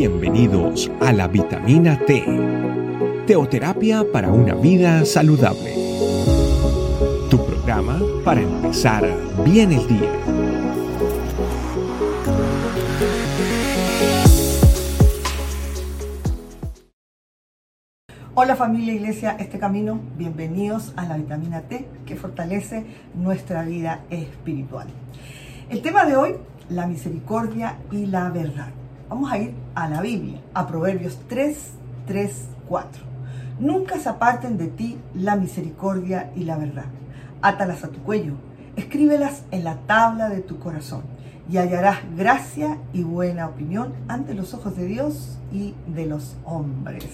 Bienvenidos a la vitamina T, teoterapia para una vida saludable. Tu programa para empezar bien el día. Hola familia Iglesia, este camino, bienvenidos a la vitamina T que fortalece nuestra vida espiritual. El tema de hoy, la misericordia y la verdad. Vamos a ir a la Biblia, a Proverbios 3, 3, 4. Nunca se aparten de ti la misericordia y la verdad. Átalas a tu cuello, escríbelas en la tabla de tu corazón y hallarás gracia y buena opinión ante los ojos de Dios y de los hombres.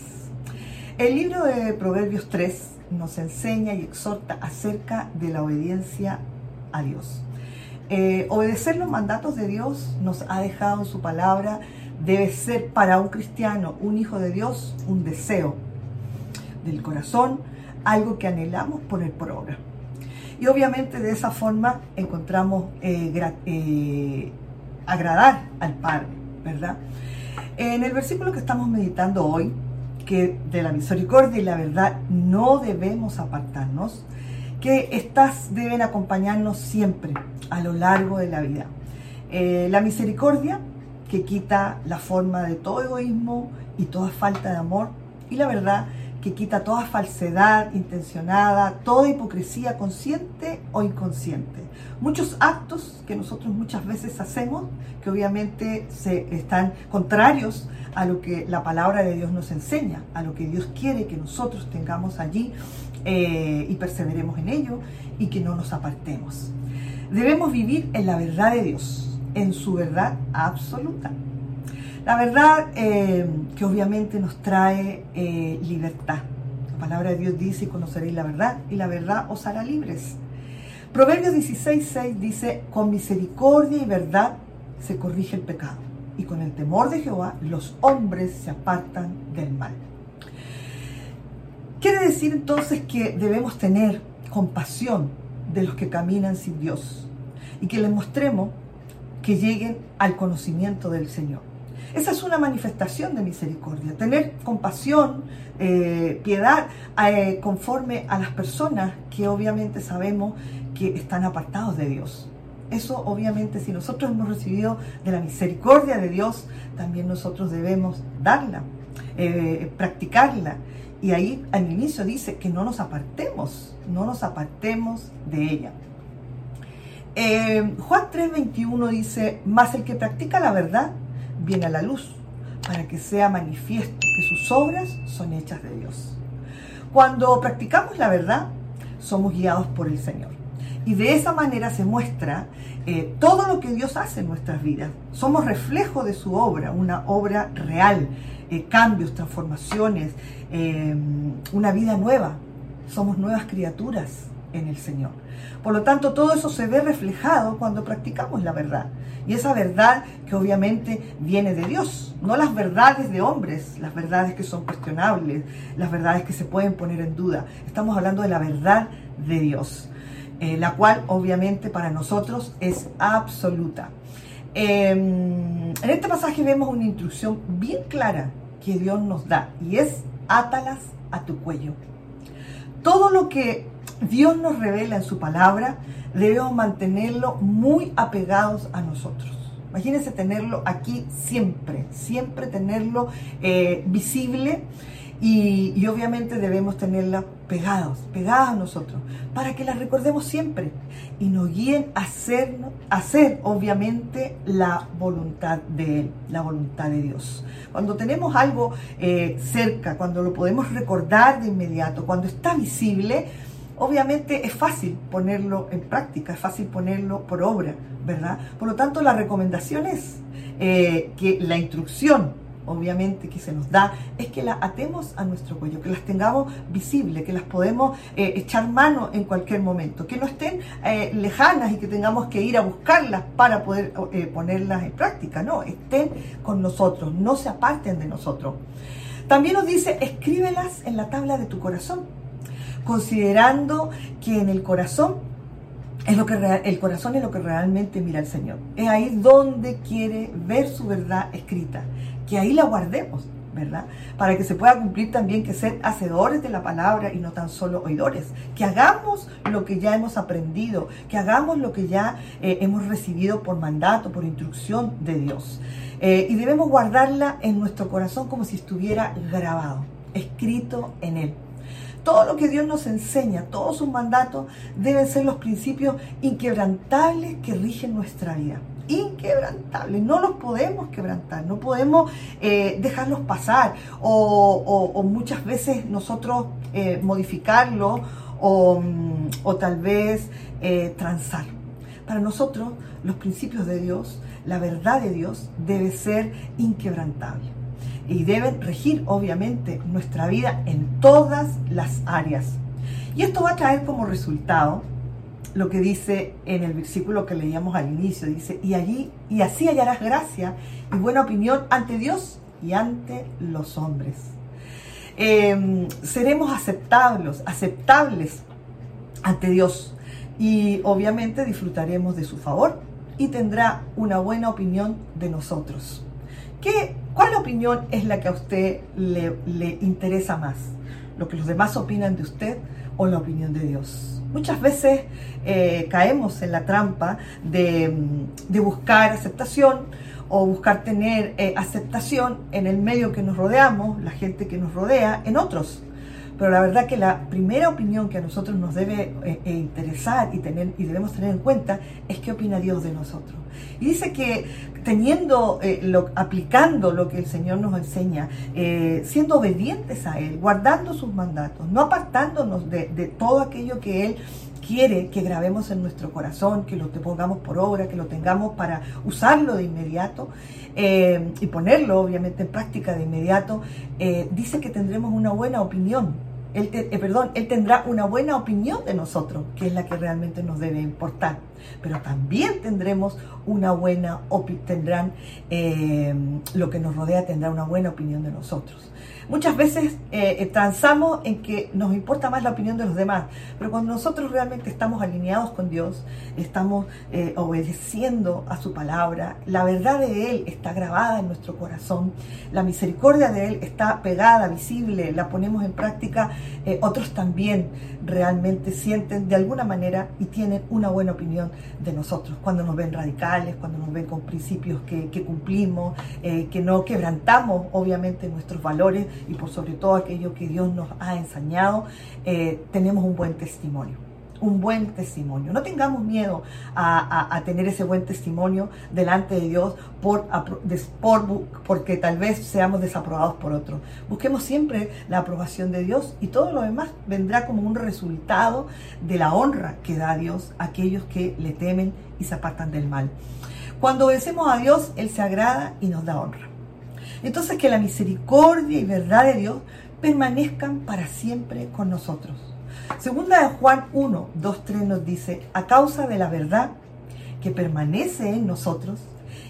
El libro de Proverbios 3 nos enseña y exhorta acerca de la obediencia a Dios. Eh, obedecer los mandatos de Dios nos ha dejado su palabra debe ser para un cristiano, un hijo de Dios, un deseo del corazón, algo que anhelamos poner por obra. Y obviamente de esa forma encontramos eh, eh, agradar al Padre, ¿verdad? En el versículo que estamos meditando hoy, que de la misericordia y la verdad no debemos apartarnos, que estas deben acompañarnos siempre a lo largo de la vida. Eh, la misericordia que quita la forma de todo egoísmo y toda falta de amor, y la verdad que quita toda falsedad intencionada, toda hipocresía consciente o inconsciente. Muchos actos que nosotros muchas veces hacemos, que obviamente se están contrarios a lo que la palabra de Dios nos enseña, a lo que Dios quiere que nosotros tengamos allí eh, y perseveremos en ello y que no nos apartemos. Debemos vivir en la verdad de Dios en su verdad absoluta. La verdad eh, que obviamente nos trae eh, libertad. La palabra de Dios dice, conoceréis la verdad, y la verdad os hará libres. Proverbios 16.6 dice, con misericordia y verdad se corrige el pecado, y con el temor de Jehová los hombres se apartan del mal. Quiere decir entonces que debemos tener compasión de los que caminan sin Dios y que les mostremos que lleguen al conocimiento del Señor. Esa es una manifestación de misericordia, tener compasión, eh, piedad eh, conforme a las personas que obviamente sabemos que están apartados de Dios. Eso obviamente si nosotros hemos recibido de la misericordia de Dios, también nosotros debemos darla, eh, practicarla. Y ahí al inicio dice que no nos apartemos, no nos apartemos de ella. Eh, Juan 3:21 dice, mas el que practica la verdad viene a la luz para que sea manifiesto que sus obras son hechas de Dios. Cuando practicamos la verdad, somos guiados por el Señor. Y de esa manera se muestra eh, todo lo que Dios hace en nuestras vidas. Somos reflejo de su obra, una obra real, eh, cambios, transformaciones, una vida nueva. Somos nuevas criaturas en el Señor. Por lo tanto, todo eso se ve reflejado cuando practicamos la verdad. Y esa verdad que obviamente viene de Dios, no las verdades de hombres, las verdades que son cuestionables, las verdades que se pueden poner en duda. Estamos hablando de la verdad de Dios, eh, la cual obviamente para nosotros es absoluta. Em, en este pasaje vemos una instrucción bien clara que Dios nos da y es átalas a tu cuello. Todo lo que Dios nos revela en su palabra, debemos mantenerlo muy apegados a nosotros. Imagínense tenerlo aquí siempre, siempre tenerlo eh, visible y, obviamente debemos tenerla pegados, pegadas a nosotros, para que la recordemos siempre y nos guíen a hacer, hacer obviamente la voluntad de Él, la voluntad de Dios. Cuando tenemos algo eh, cerca, cuando lo podemos recordar de inmediato, cuando está visible, obviamente es fácil ponerlo en práctica, es fácil ponerlo por obra, ¿verdad? Por lo tanto, la recomendación es eh, que la instrucción, obviamente, que se nos da, es que las atemos a nuestro cuello, que las tengamos visibles, que las podemos eh, echar mano en cualquier momento, que no estén eh, lejanas y que tengamos que ir a buscarlas para poder ponerlas en práctica, no, estén con nosotros, no se aparten de nosotros. También nos dice, escríbelas en la tabla de tu corazón considerando que en el corazón es lo que el corazón es lo que realmente mira al Señor. Es ahí donde quiere ver su verdad escrita. que ahí la guardemos, ¿verdad? Para que se pueda cumplir también que ser hacedores de la palabra y no tan solo oidores. Que hagamos lo que ya hemos aprendido, que hagamos lo que ya eh, hemos recibido por mandato, por instrucción de Dios. Eh, y debemos guardarla en nuestro corazón como si estuviera grabado, escrito en él. Todo lo que Dios nos enseña, todos sus mandatos, deben ser los principios inquebrantables que rigen nuestra vida. Inquebrantables, no los podemos quebrantar, no podemos eh, dejarlos pasar o, muchas veces nosotros eh, modificarlo o, mm, tal vez eh, transar. Para nosotros los principios de Dios, la verdad de Dios debe ser inquebrantable y deben regir obviamente nuestra vida en todas las áreas. Y esto va a traer como resultado lo que dice en el versículo que leíamos al inicio, dice, y allí, y así hallarás gracia y buena opinión ante Dios y ante los hombres. Em, seremos aceptables, aceptables ante Dios y obviamente disfrutaremos de su favor y tendrá una buena opinión de nosotros. ¿Qué, ¿Cuál opinión es la que a usted le, le interesa más? ¿Lo que los demás opinan de usted o la opinión de Dios? Muchas veces eh, caemos en la trampa de, buscar aceptación o buscar tener eh, aceptación en el medio que nos rodeamos, la gente que nos rodea, en otros. Pero la verdad que la primera opinión que a nosotros nos debe eh, interesar y, tener, y debemos tener en cuenta es qué opina Dios de nosotros. Y dice que teniendo, lo, aplicando lo que el Señor nos enseña, siendo obedientes a Él, guardando sus mandatos, no apartándonos de, todo aquello que Él quiere que grabemos en nuestro corazón, que lo pongamos por obra, que lo tengamos para usarlo de inmediato eh, y ponerlo obviamente en práctica de inmediato, eh, dice que tendremos una buena opinión. Él eh, perdón, Él tendrá una buena opinión de nosotros, que es la que realmente nos debe importar. Pero también tendremos una buena tendrán lo que nos rodea tendrá una buena opinión de nosotros. Muchas veces eh, eh, transamos en que nos importa más la opinión de los demás, pero cuando nosotros realmente estamos alineados con Dios, estamos eh, obedeciendo a su palabra, la verdad de Él está grabada en nuestro corazón, la misericordia de Él está pegada, visible, la ponemos en práctica, otros también realmente sienten de alguna manera y tienen una buena opinión de nosotros, cuando nos ven radicales, cuando nos ven con principios que, cumplimos, que no quebrantamos obviamente nuestros valores, y por sobre todo aquello que Dios nos ha enseñado, eh, tenemos un buen testimonio un buen testimonio. No tengamos miedo a, tener ese buen testimonio delante de Dios por, por, porque tal vez seamos desaprobados por otros. Busquemos siempre la aprobación de Dios y todo lo demás vendrá como un resultado de la honra que da Dios a aquellos que le temen y se apartan del mal. Cuando obedecemos a Dios, Él se agrada y nos da honra. Entonces que la misericordia y verdad de Dios permanezcan para siempre con nosotros. Segunda de Juan 1, 2, 3 nos dice, a causa de la verdad que permanece en nosotros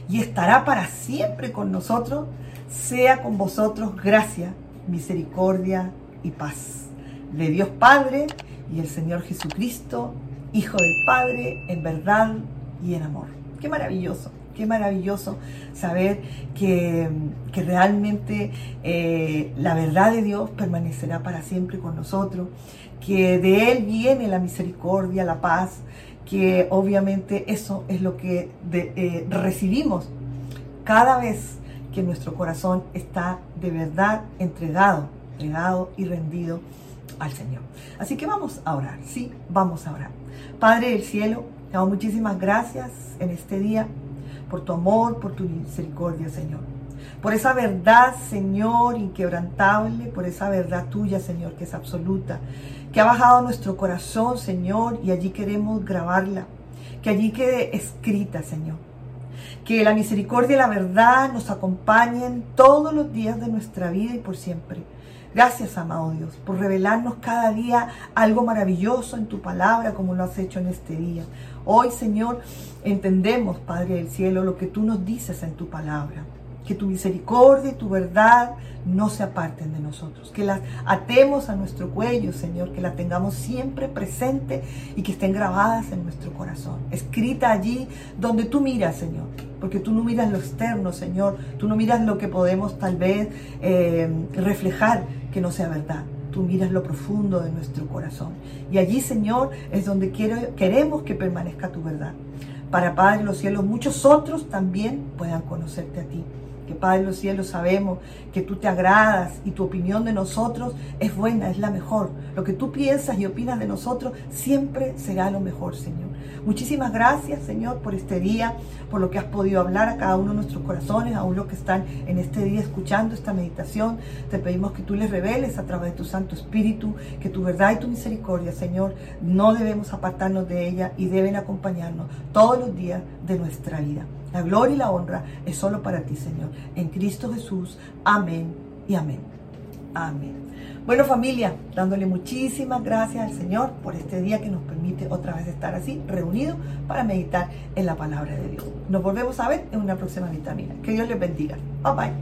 y estará para siempre con nosotros, sea con vosotros gracia, misericordia y paz. De Dios Padre y el Señor Jesucristo, Hijo del Padre, en verdad y en amor. Qué maravilloso. Qué maravilloso saber que, realmente eh, la verdad de Dios permanecerá para siempre con nosotros, que de Él viene la misericordia, la paz, que obviamente eso es lo que eh, recibimos cada vez que nuestro corazón está de verdad entregado, entregado y rendido al Señor. Así que vamos a orar, sí, vamos a orar. Padre del cielo, te damos muchísimas gracias en este día por tu amor, por tu misericordia, Señor. Por esa verdad, Señor, inquebrantable, por esa verdad tuya, Señor, que es absoluta, que ha bajado a nuestro corazón, Señor, y allí queremos grabarla, que allí quede escrita, Señor. Que la misericordia y la verdad nos acompañen todos los días de nuestra vida y por siempre. Gracias, amado Dios, por revelarnos cada día algo maravilloso en tu palabra como lo has hecho en este día. Hoy, Señor, entendemos, Padre del Cielo, lo que tú nos dices en tu palabra. que tu misericordia y tu verdad no se aparten de nosotros, que las atemos a nuestro cuello, Señor, que las tengamos siempre presente y que estén grabadas en nuestro corazón, escrita allí donde tú miras, Señor, porque tú no miras lo externo, Señor, tú no miras lo que podemos tal vez eh, reflejar que no sea verdad. Tú miras lo profundo de nuestro corazón. Y allí, Señor, es donde quiero, queremos que permanezca tu verdad. Para Padre los cielos, muchos otros también puedan conocerte a ti que Padre los cielos sabemos que tú te agradas y tu opinión de nosotros es buena, es la mejor. Lo que tú piensas y opinas de nosotros siempre será lo mejor, Señor. Muchísimas gracias, Señor, por este día, por lo que has podido hablar a cada uno de nuestros corazones, a los que están en este día escuchando esta meditación. Te pedimos que tú les reveles a través de tu Santo Espíritu que tu verdad y tu misericordia, Señor, no debemos apartarnos de ella y deben acompañarnos todos los días de nuestra vida. La gloria y la honra es solo para ti, Señor. En Cristo Jesús. Amén y amén. Amén. Bueno familia, dándole muchísimas gracias al Señor por este día que nos permite otra vez estar así, reunidos para meditar en la palabra de Dios. Nos volvemos a ver en una próxima vitamina. Que Dios les bendiga. Bye bye.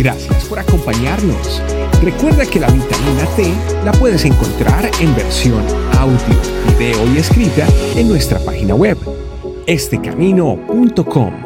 Gracias por acompañarnos. Recuerda que la vitamina T la puedes encontrar en versión audio, video y escrita en nuestra página web estecamino.com.